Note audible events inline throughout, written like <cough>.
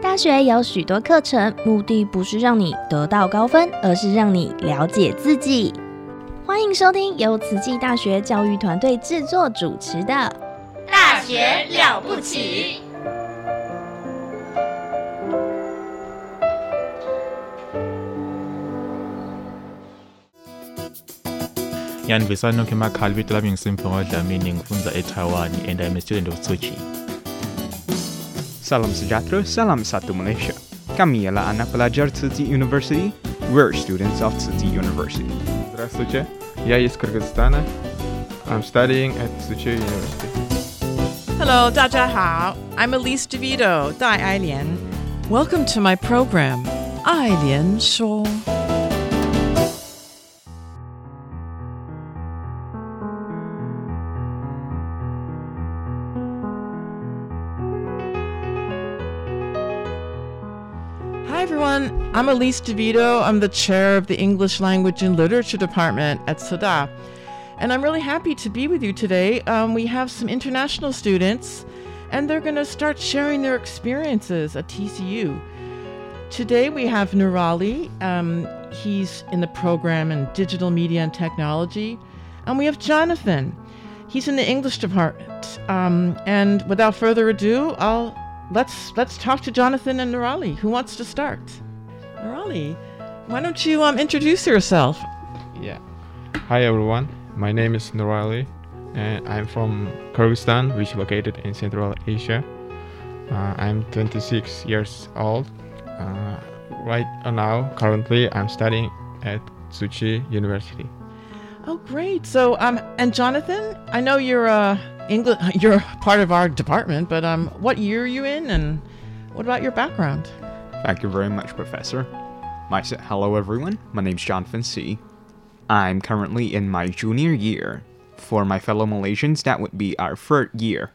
大学有许多课程，目的不是让你得到高分，而是让你了解自己。欢迎收听由慈济大学教育团队制作主持的《大学了不起。Yan Visano Kima Kalvi Labing Simfomoja meaning Funza e Taiwan and I'm a student of Tsuchi. Salam sejahtera, salam satu Malaysia. Kami ialah anak pelajar Tzu Chi University. We're students of Tzu Chi University. Здравствуйте, я из Кыргызстана. I'm studying at Tzu Chi University. Hello, 大家好. I'm Elise DeVido, Dai Ailian. Welcome to my program, 爱莲说。I'm Elise DeVido. I'm the chair of the English Language and Literature Department at SODA. And I'm really happy to be with you today. Um, we have some international students, and they're going to start sharing their experiences at TCU. Today we have Nurali. Um, he's in the program in digital media and technology. And we have Jonathan. He's in the English department. Um, and without further ado, I'll let's let's talk to Jonathan and Nurali. Who wants to start? Nurali, why don't you um, introduce yourself? Yeah. Hi everyone, my name is Nurali and I'm from Kyrgyzstan, which is located in Central Asia. Uh, I'm 26 years old. Uh, right now, currently, I'm studying at Tzu Chi University. Oh, great. So, um, and Jonathan, I know you're uh, English. <laughs> You're part of our department, but um, what year are you in, and what about your background? Thank you very much, Professor. My, hello, everyone. My name's Jonathan C. I'm currently in my junior year. For my fellow Malaysians, that would be our third year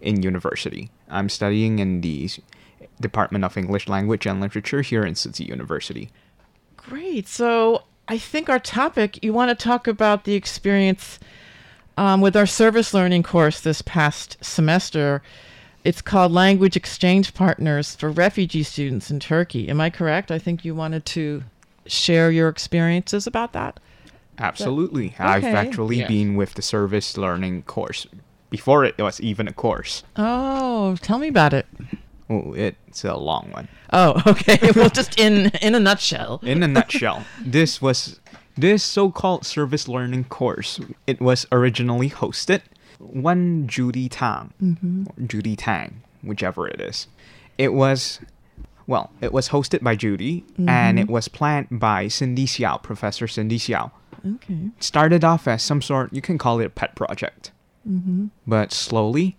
in university. I'm studying in the Department of English Language and Literature here in Tzu Chi University. Great. So, I think our topic you want to talk about the experience um, with our service learning course this past semester. It's called Language Exchange Partners for Refugee Students in Turkey. Am I correct? I think you wanted to share your experiences about that. Absolutely. I've actually Yes. been with the service learning course before it was even a course. Oh, tell me about it. Oh, it's a long one. Oh, <laughs> okay. well, just in in a nutshell. In a nutshell, this was this so-called service learning course. It was originally hosted one Judy Tang, mm-hmm. or Judy Tang, whichever it is. It was well, it was hosted by Judy, and mm-hmm. it was planned by Cindy Xiao, Professor Cindy Xiao. Okay. It started off as some sort, you can call it a pet project. Mm-hmm. But slowly,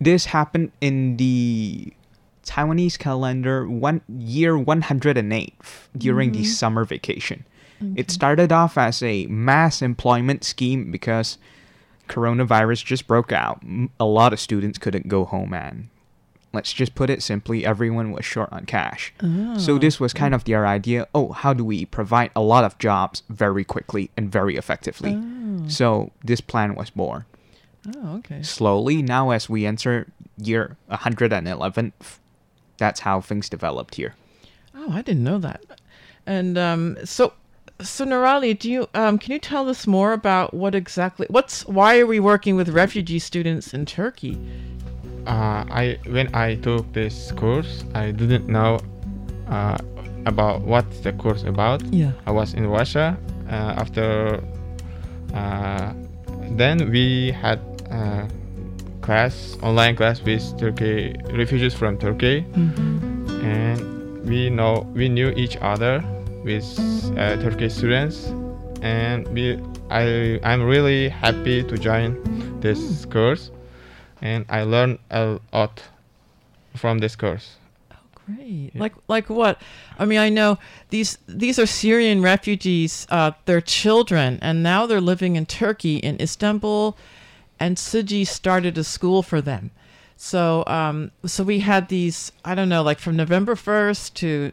this happened in the Taiwanese calendar one year 108 during the summer vacation. It started off as a mass employment scheme because coronavirus just broke out. a lot of students couldn't go home and let's just put it simply everyone was short on cash. So this was kind of their idea, oh, how do we provide a lot of jobs very quickly and very effectively? So this plan was born Oh, okay. slowly now as we enter year 111 that's how things developed here Oh, I didn't know that. And um, so, so Nurali, do you um, can you tell us more about what exactly what's why are we working with refugee students in Turkey? Uh, I when I took this course, I didn't know uh, about what the course about. Yeah. I was in Russia. Uh, after uh, then we had uh, class online class with Turkey refugees from Turkey, and we know we knew each other with uh, Turkish students, and we I I'm really happy to join this course, and I learned a lot from this course. Oh, great. Like like what? I mean, I know these these are Syrian refugees. Uh, they're children, and now they're living in Turkey in Istanbul, and Tzu Chi started a school for them. So um, so we had these. I don't know, like from November first to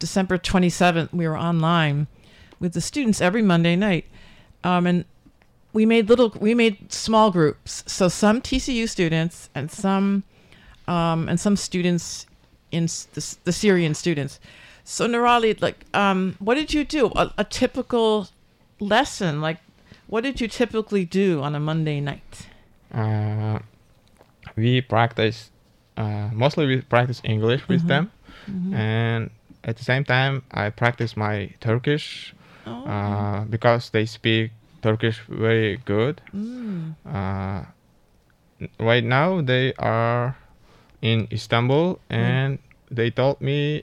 December twenty seventh, we were online with the students every Monday night, um, and we made little we made small groups. So some TCU students and some um, and some students in the, the Syrian students. So Nurali, like, um, what did you do? A, a typical lesson, like, what did you typically do on a Monday night? Uh, we practice uh, mostly we practice English with them, and at the same time I practice my Turkish Oh, uh, because they speak Turkish very good. mm. Uh, right now they are in Istanbul, and they told me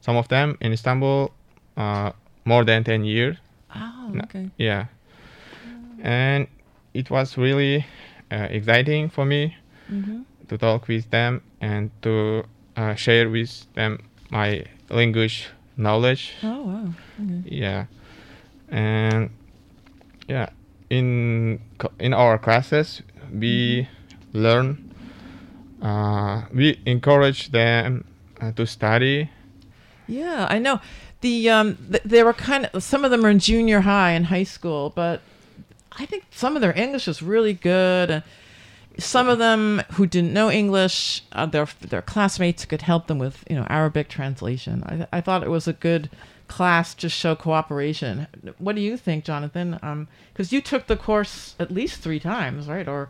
some of them in Istanbul uh, more than ten years. oh, okay. Yeah, and it was really uh, exciting for me hmm to talk with them and to uh, share with them my language knowledge. Oh, wow. Okay. Yeah, and yeah, in in our classes we learn. Uh, we encourage them uh, to study. Yeah, I know. The um, th- they were kind of some of them are in junior high and high school, but I think some of their English is really good. And some of them who didn't know English, uh, their their classmates could help them with you know Arabic translation. I I thought it was a good class to show cooperation. What do you think, Jonathan? Um, because you took the course at least three times, right? Or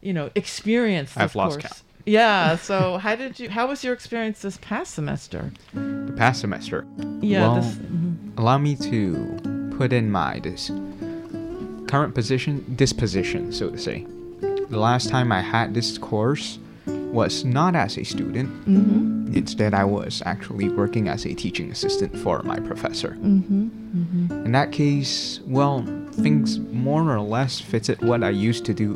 you know, experienced. I've lost course. count. Yeah. <laughs> So how did you? How was your experience this past semester? The past semester. Yeah. Well, this, mhm. allow me to put in my this current position disposition so to say the last time i had this course was not as a student Mm-hmm. instead i was actually working as a teaching assistant for my professor Mm-hmm. in that case well things more or less fitted what i used to do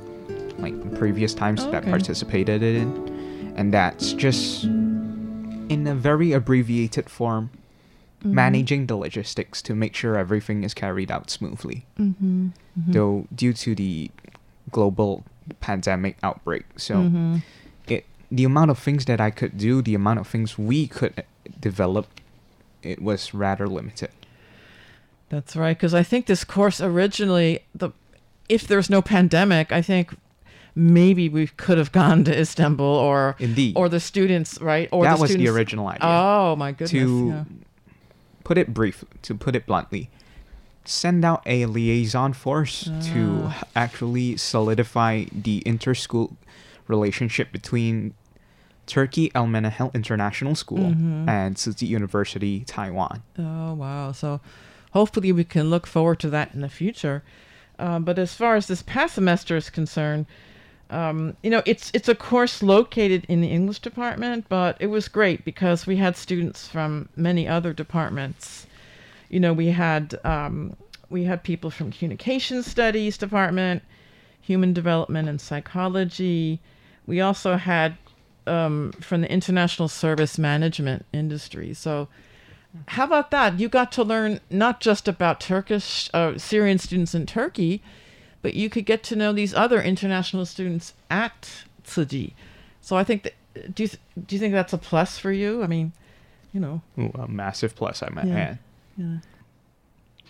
like in previous times that i participated in and that's just in a very abbreviated form managing the logistics to make sure everything is carried out smoothly. Mm-hmm. Though due to the global pandemic outbreak, so Mm-hmm. it the amount of things that I could do, the amount of things we could uh, develop, it was rather limited. That's right. Because I think this course originally, the if there's no pandemic, I think maybe we could have gone to Istanbul or Indeed, or the students, right? Or that the was the original idea. Oh my goodness! to yeah. put it brief, to put it bluntly, send out a liaison force to Ah. actually solidify the inter-school relationship between Turkey Al Menahel International School Mhm. and Tzu University, Taiwan. Oh wow! So hopefully we can look forward to that in the future. Um, but as far as this past semester is concerned, um, you know, it's it's a course located in the English department, but it was great because we had students from many other departments. You know, we had um, we had people from communication studies department, human development and psychology. We also had um, from the international service management industry. So, how about that? You got to learn not just about Turkish, uh, Syrian students in Turkey, but you could get to know these other international students at Tzu Chi. So I think that do you do you think that's a plus for you? I mean, you know, Ooh, a massive plus, I might Yeah. add. yeah.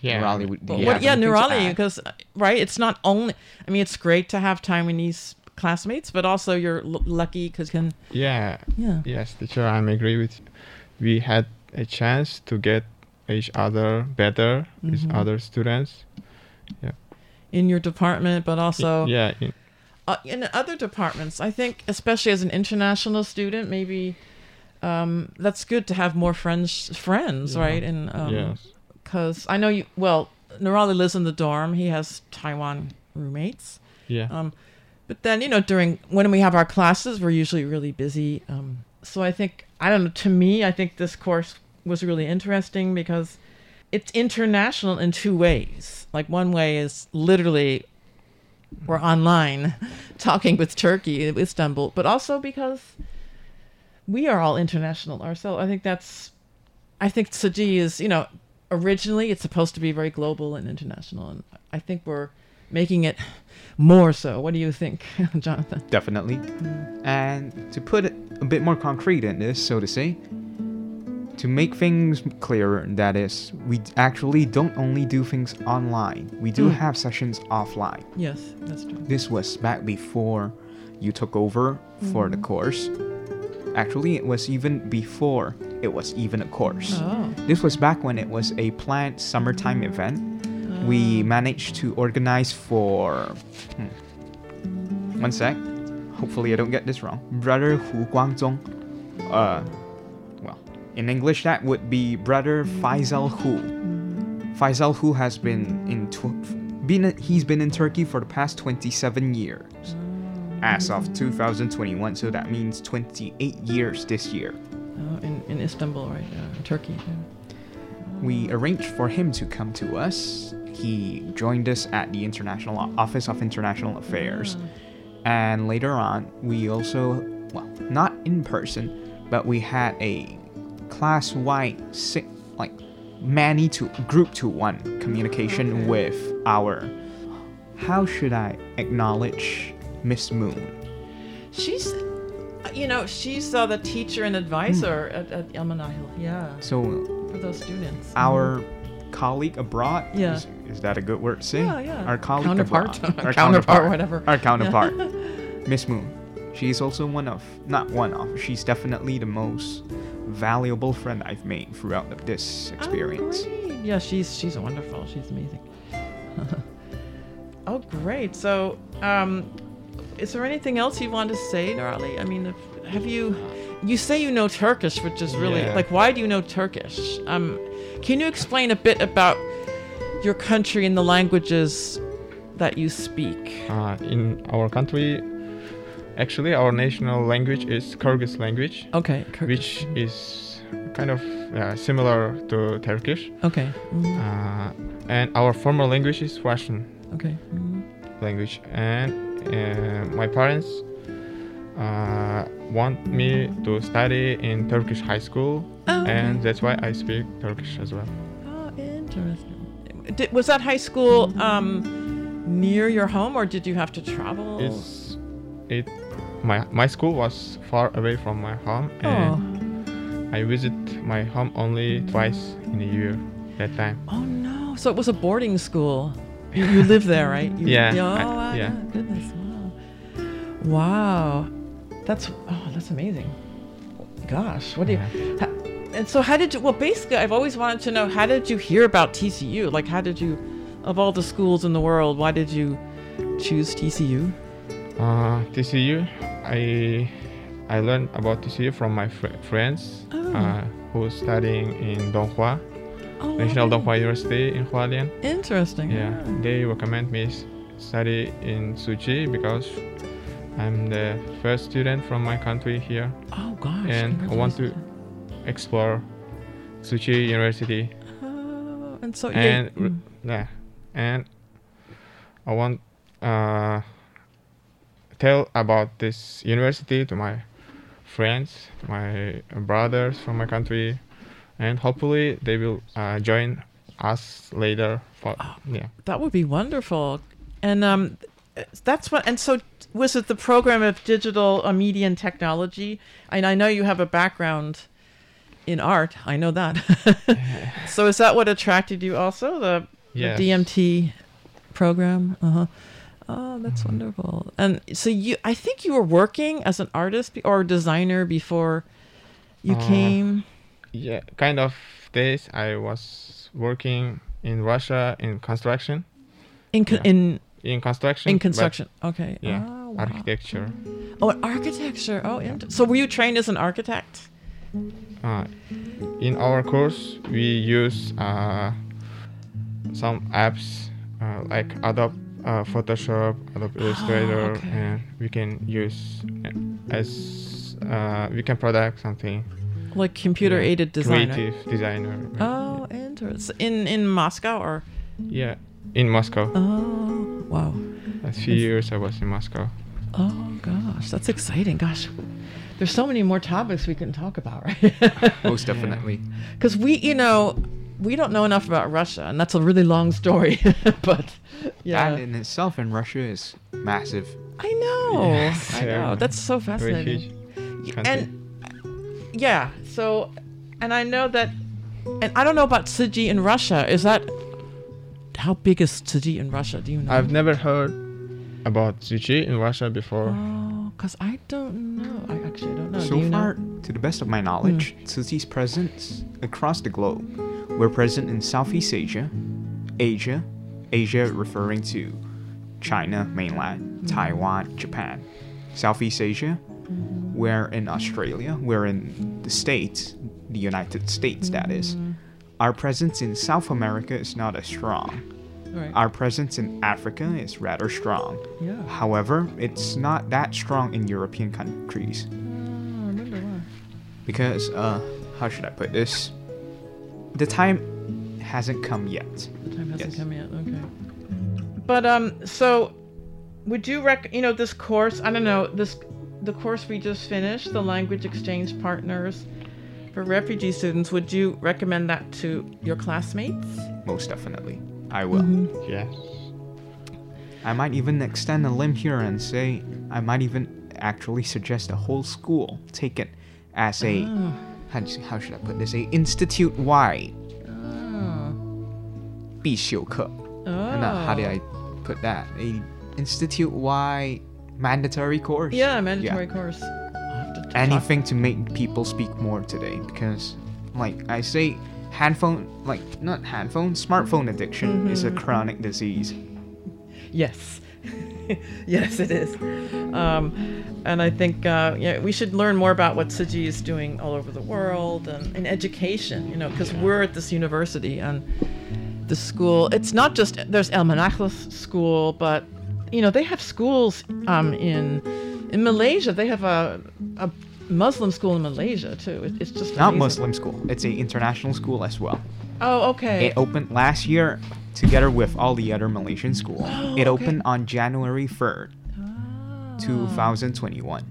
Yeah, Raleigh, would- do Well, you what- have yeah, anything to Nurali, because right, it's not only. I mean, it's great to have Taiwanese classmates, but also you're l- lucky because can yeah, yeah. yes, teacher. I agree with. You. We had a chance to get each other better with Mhm. other students. Yeah. In your department, but Y- also yeah, in- uh, in other departments. I think, especially as an international student, maybe um, that's good to have more friends. Friends, Yeah. right? And um, yes, because I know you. Well, Nurali lives in the dorm. He has Taiwan roommates. yeah, Um, but then you know, during when we have our classes, we're usually really busy. Um, so I think I don't know. To me, I think this course was really interesting because it's international in two ways. Like one way is literally we're online <laughs> talking with Turkey, Istanbul, but also because we are all international ourselves. I think that's, I think Tzu Chi is, you know, originally it's supposed to be very global and international, and I think we're making it more so. What do you think, <laughs> Jonathan? Definitely. And to put it a bit more concrete in this, so to say, to make things clearer, that is, we actually don't only do things online, we do Mm. have sessions offline. Yes, that's true. This was back before you took over for the course. Actually, it was even before it was even a course. Oh. This was back when it was a planned summertime event. We managed to organize for. Hmm, one sec. Hopefully, I don't get this wrong. Brother Hu Guangzong. Uh, well, in English, that would be Brother Faisal Hu. Faisal Hu has been in. Tw- been he's been in Turkey for the past 27 years. As of 2021, so that means 28 years this year. Oh, in, in Istanbul, right? Uh, in Turkey. yeah. We arranged for him to come to us. He joined us at the International Office of International Affairs. And later on, we also, well, not in person, but we had a class wide, si- like, many to group to one communication with our. How should I acknowledge Miss Moon? She's, uh, you know, she's uh, the teacher and advisor at, at Al Menahel. Yeah, So, for those students. our colleague abroad. Yeah. Is, is that a good word to say? Yeah, yeah. Our colleague Counterpart. abroad. <laughs> Our Counterpart, whatever. Our counterpart. <laughs> Miss Moon. She's also one of, not one of, she's definitely the most valuable friend I've made throughout this experience. Oh, great. Yeah, she's she's wonderful. She's amazing. <laughs> oh, great. So, um, is there anything else you want to say, Nurali? I mean, if, have you? You say you know Turkish, which is really Yeah. like, why do you know Turkish? Um, can you explain a bit about your country and the languages that you speak? Uh, in our country, actually, our national language is Kyrgyz language, Okay. Kyrgyz. which is kind of uh, similar to Turkish. Okay. mhm, Uh, and our formal language is Russian Okay. mhm. language. And my parents uh, want me to study in Turkish high school, Oh, okay. and that's why I speak Turkish as well. Oh, interesting. Did, was that high school um, near your home, or did you have to travel? It's it. My my school was far away from my home, and I visit my home only twice in a year. That time. Oh no! So it was a boarding school. You, you live there, right? You, Yeah, Oh, I- yeah. Goodness. Wow. Wow. That's oh, that's amazing. Gosh, what do you? Ha, and so, how did you? Well, basically, I've always wanted to know how did you hear about TCU? Like, how did you, of all the schools in the world, why did you choose TCU? Uh, TCU. I I learned about TCU from my fr- friends Oh. uh, who studying in Donghua, Oh, National okay. Donghua University in Hualien. Interesting. Yeah, they recommend me study in Tzu Chi because I'm the first student from my country here, Oh gosh. and I want to explore Tzu Chi University. Oh, and so yeah, and r- mm. yeah, and I want uh tell about this university to my friends, my brothers from my country, and hopefully they will uh, join us later. For yeah, That would be wonderful. And um, that's what. And so, was it the program of digital uh, media and technology? And I know you have a background in art. I know that. <laughs> so, is that what attracted you? Also, the, Yes. the DMT program. Uh huh. Oh, that's wonderful. And so you, I think you were working as an artist be- or designer before you Uh, came. Yeah, kind of days I was working in Russia in construction. In co- yeah. in In construction. in construction. okay. yeah, Oh, wow. architecture. Oh, architecture. Oh, int- so were you trained as an architect? Uh, in our course, we use uh, some apps uh, like Adobe uh, Photoshop, Adobe Illustrator, okay. and we can use uh, as uh, we can product something. Like computer yeah, aided design. right? Creative designer. Oh, interesting. In in Moscow or? Yeah, in Moscow. Oh, wow. A few years I was in Moscow. Oh gosh, that's exciting. Gosh, there's so many more topics we can talk about, right? <laughs> Most definitely. Because we, you know, we don't know enough about Russia, and that's a really long story. <laughs> but yeah, That in itself in Russia is massive. I know. Yes, I know. That's so Very fascinating. huge. And yeah, so, and I know that, and I don't know about Tzu Chi in Russia. Is that how big is Tzu Chi in Russia? Do you know? I've never heard about Tzu Chi in Russia before. Oh, cause I don't know. I actually don't know. so Do you know? far, to the best of my knowledge, hmm. Tzu Chi's presence across the globe. We're present in Southeast Asia, Asia, Asia referring to China, mainland, hmm. Taiwan, Japan. Southeast Asia, we're in Australia, we're in the States, the United States, that is. Our presence in South America is not as strong. Right. Our presence in Africa is rather strong. yeah. However, it's not that strong in European countries why. because uh how should I put this? The time hasn't come yet. The time hasn't Yes. come yet. Okay. But um, so would you rec? You know, this course. I don't know this The course we just finished, the language exchange partners for refugee students. Would you recommend that to your classmates? Most definitely. I will. Mm-hmm. Yes. I might even extend a limb here and say I might even actually suggest a whole school take it as a Oh. how, do you- how should I put this? A institute wide Oh. 必修课. Oh. And uh, how did I put that? A institute wide mandatory course. Yeah, mandatory course. I'll have talk- anything to make people speak more today because like i say handphone like not handphone smartphone addiction is a chronic disease Yes. <laughs> yes, it is. Um, and I think uh, yeah, we should learn more about what Tzu Chi is doing all over the world and in education, you know, because we're at this university and the school. It's not just, there's El Menahel School, but, you know, they have schools um, in in Malaysia. They have a, a Muslim school in Malaysia, too. It, it's just not amazing. muslim school it's a international school as well Oh, okay. it opened last year together with all the other malaysian schools Oh, it okay. opened on january 3rd Ah. 2021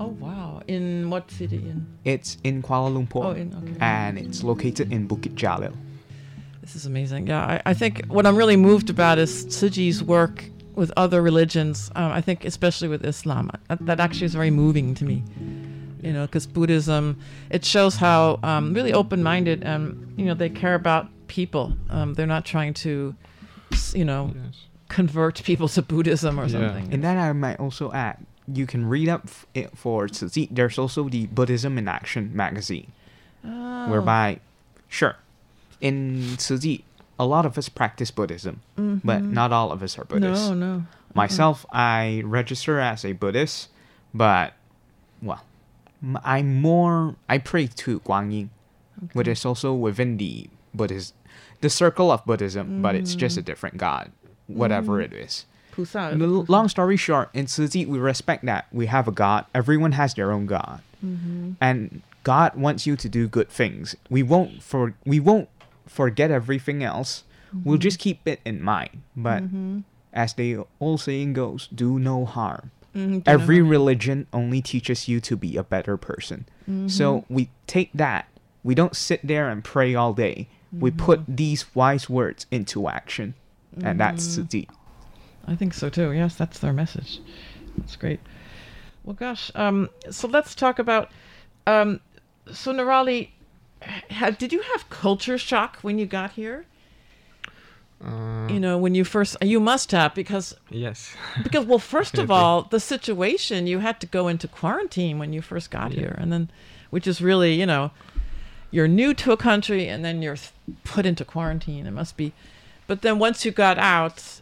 Oh, wow. In what city? In it's in kuala lumpur Oh, in- okay. and it's located in bukit jalil This is amazing. Yeah, I, I think what I'm really moved about is Tzu Chi's work with other religions. Um, I think especially with Islam, that, that actually is very moving to me. You know, because Buddhism, it shows how um, really open-minded and you know they care about people. Um, they're not trying to, you know, Yes. convert people to Buddhism or Yeah. something. And then I might also add, you can read up it for Tzu Chi. There's also the Buddhism in Action magazine, Oh. whereby, sure, in Tzu Chi, a lot of us practice Buddhism, but not all of us are Buddhists. Mm-hmm. no, no. Myself, I register as a Buddhist, but, well, I'm more, I pray to Guanyin, which is also within the Buddhist, the circle of Buddhism, but it's just Mm. a different God, whatever it is. Pusa. The l- long story short, in Chi, we respect that we have a God. Everyone has their own God, and God wants you to do good things. We won't for we won't forget everything else. We'll mm-hmm. just keep it in mind. But mm-hmm. as the old saying goes, do no harm. Mm-hmm, do Every religion only teaches you to be a better person. So we take that. We don't sit there and pray all day. We put these wise words into action, and that's Tzu Chi. I think so too. Yes, that's their message. That's great. Well, gosh. Um, so let's talk about. Um, so Nurali, ha- did you have culture shock when you got here? Uh, You know, when you first, you must have because yes. <laughs> because well, first of all, the situation you had to go into quarantine when you first got here, and then, which is really you know, you're new to a country and then you're put into quarantine. It must be, but then once you got out,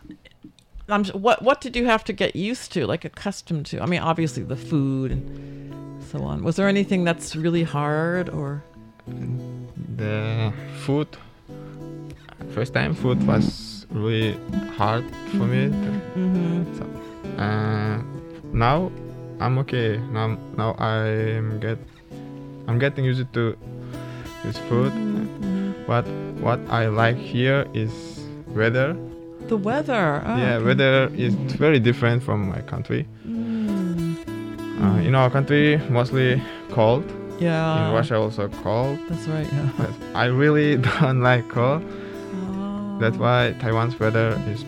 I'm what what did you have to get used to, like accustomed to? I mean, obviously the food and so on. Was there anything that's really hard or? The food. First time food was really hard for me. Mm-hmm. So, uh, now I'm okay. Now now I'm get I'm getting used to this food. What what I like here is weather. The weather. Oh, yeah, okay. weather is very different from my country. Mm. Uh, in our country, mostly cold. Yeah. in Russia, also cold. That's right. Yeah. But I really <laughs> don't like cold. Oh. That's why Taiwan's weather is,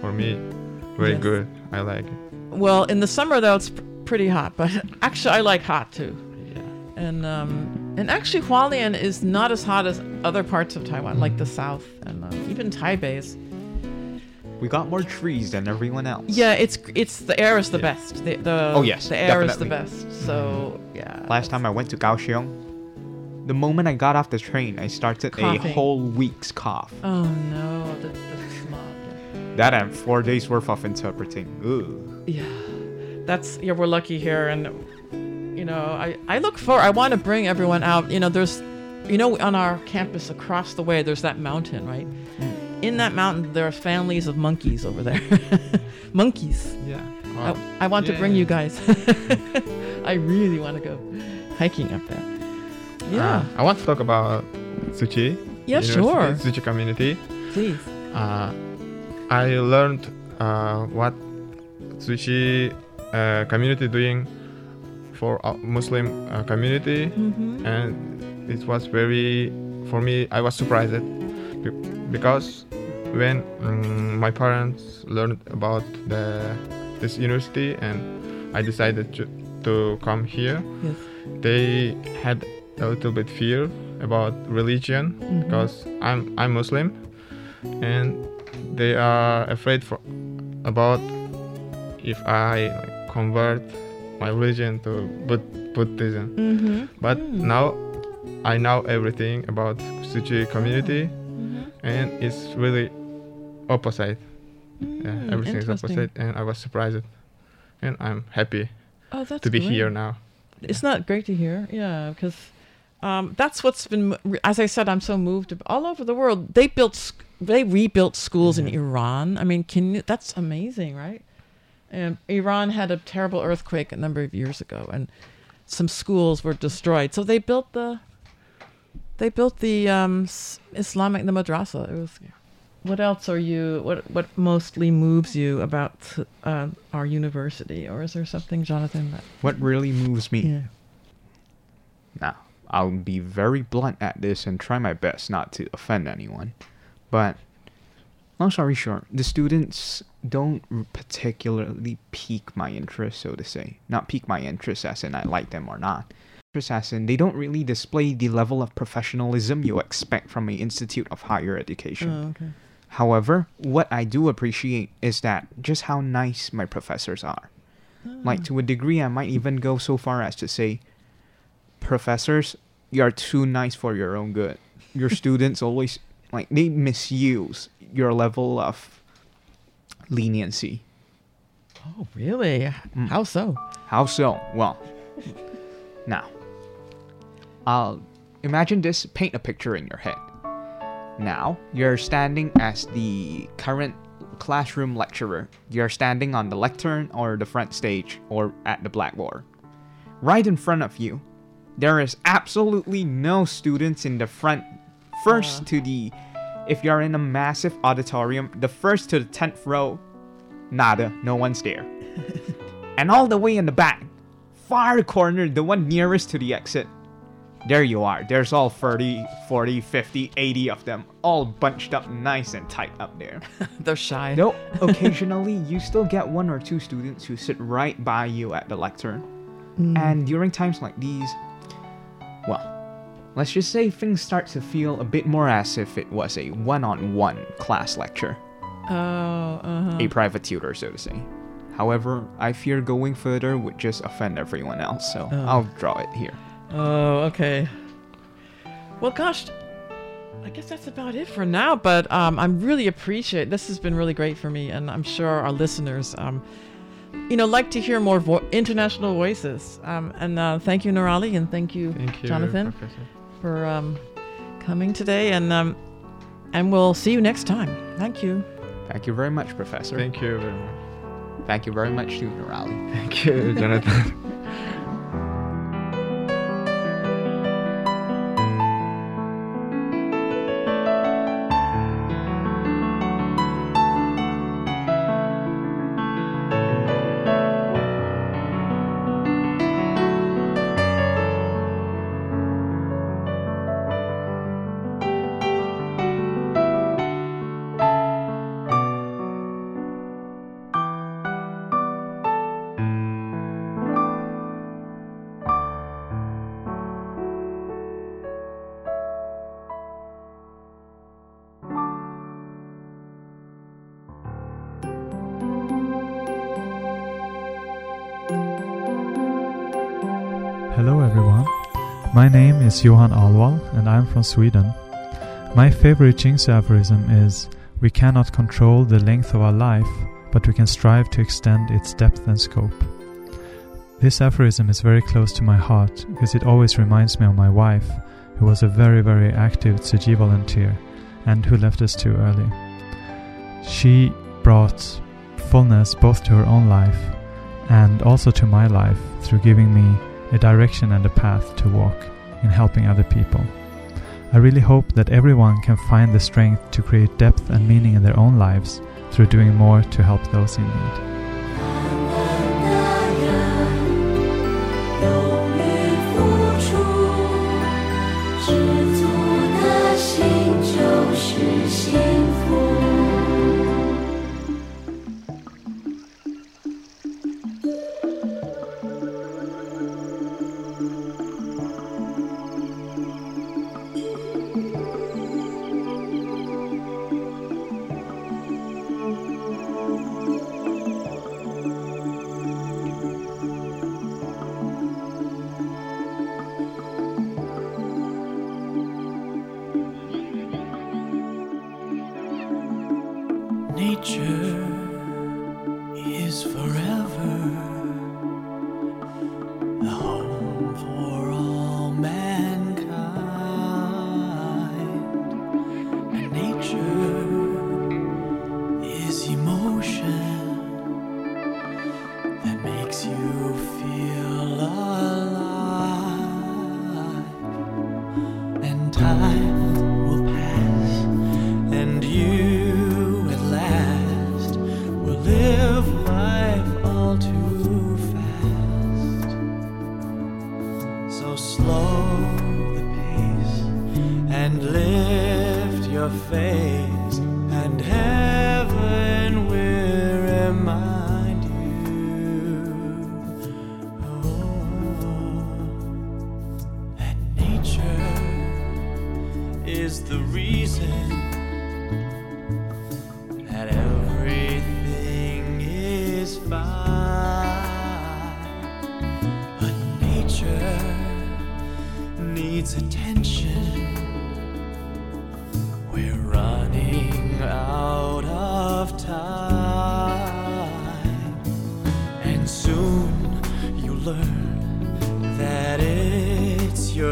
for me, very Yes. good. I like it. Well, in the summer though, it's pretty hot. But <laughs> actually, I like hot too. Yeah. And um, and actually, Hualien is not as hot as other parts of Taiwan, like the south and uh, even Taipei is. We got more trees than everyone else. Yeah, it's it's the air is the Yeah. best. The, the Oh, yes, the air is the best. So mm-hmm. yeah. Last time I went to Kaohsiung, the moment I got off the train, I started Coughing. a whole week's cough. Oh no, the, the smog. That and four days worth of interpreting. Ooh. Yeah. That's yeah. We're lucky here, and you know, I I look for. I want to bring everyone out. You know, there's, you know, on our campus across the way, there's that mountain, right? Mm. In that mountain, there are families of monkeys over there. <laughs> monkeys. Yeah. I, I want to bring Yeah. you guys. <laughs> I really want to go hiking up there. Yeah. Uh, I want to talk about Tzu Chi. yeah, University, sure. Tzu Chi community. Please. Uh, I learned uh, what Tzu Chi uh, community doing for a Muslim uh, community, Mm-hmm. and it was very for me. I was surprised because when mm, my parents learned about the this university and I decided to, to come here, Yes. they had a little bit fear about religion Mhm. because I'm I'm Muslim, and they are afraid for about if I like, convert my religion to Bud- Buddhism. Mm-hmm. But Mm. now I know everything about Tzu Chi community, Mm-hmm. and it's really opposite. Yeah, Mm, everything is opposite, and I was surprised, and I'm happy Oh, that's to be great. here now. It's not great to hear, yeah, because um, that's what's been. As I said, I'm so moved. All over the world, they built, they rebuilt schools in Iran. I mean, can you? That's amazing, right? And Iran had a terrible earthquake a number of years ago, and some schools were destroyed. So they built the, they built the um, Islamic the madrasa. It was. What else are you? What what mostly moves you about uh, our university, or is there something, Jonathan? That What really moves me? yeah. Now, I'll be very blunt at this and try my best not to offend anyone. But, long story short, the students don't particularly pique my interest, so to say. Not pique my interest as in I like them or not. Interest as in they don't really display the level of professionalism you expect from an institute of higher education. Oh, okay. However, what I do appreciate is that just how nice my professors are. Like to a degree, I might even go so far as to say, professors, you are too nice for your own good. Your <laughs> students always like they misuse your level of leniency. Oh, really? Mm. How so? How so? Well, <laughs> now, I'll imagine this. Paint a picture in your head. Now, you're standing as the current classroom lecturer. You're standing on the lectern or the front stage or at the blackboard. Right in front of you, there is absolutely no students in the front. First to the, if you're in a massive auditorium, the first to the 10th row, nada, no one's there. <laughs> and all the way in the back, far corner, the one nearest to the exit, there you are. There's all 30, 40, 50, 80 of them, all bunched up nice and tight up there. <laughs> They're shy. Though <laughs> occasionally you still get one or two students who sit right by you at the lectern. And during times like these, well, let's just say things start to feel a bit more as if it was a one on one class lecture, Oh, uh-huh. a private tutor, so to say. However, I fear going further would just offend everyone else, so Oh. I'll draw it here. Oh, okay. Well, gosh, I guess that's about it for now. But um, I'm really appreciate. This has been really great for me, and I'm sure our listeners, um, you know, like to hear more vo- international voices. Um, and uh, thank you, Nurali, and thank you, Thank you, Jonathan, Professor. for um, coming today. And um, and we'll see you next time. Thank you. Thank you very much, Professor. Thank you very much. Thank you very much, to Nurali. Thank you, Jonathan. <laughs> My name is Johan Alwal and I'm from Sweden. My favorite Jing Si aphorism is We cannot control the length of our life, but we can strive to extend its depth and scope. This aphorism is very close to my heart because it always reminds me of my wife, who was a very, very active Tzu Chi volunteer and who left us too early. She brought fullness both to her own life and also to my life through giving me a direction and a path to walk in helping other people. I really hope that everyone can find the strength to create depth and meaning in their own lives through doing more to help those in need.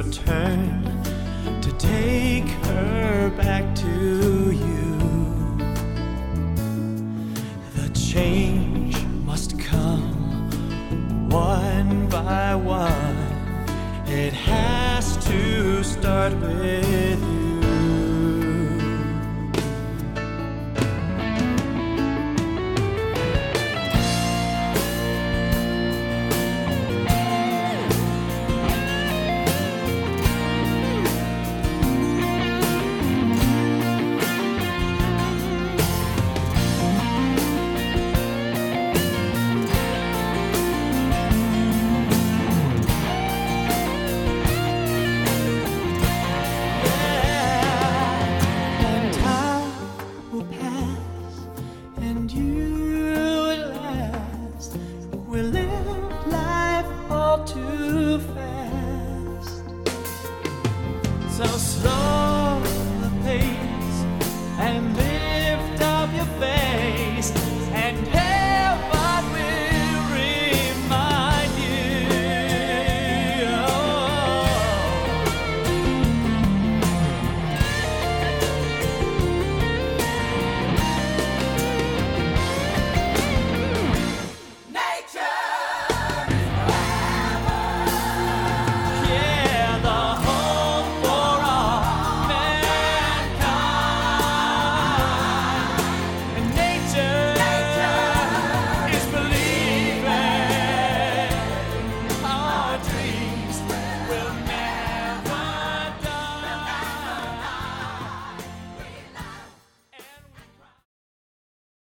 return to take her back to you. The change must come one by one. It has to start with you.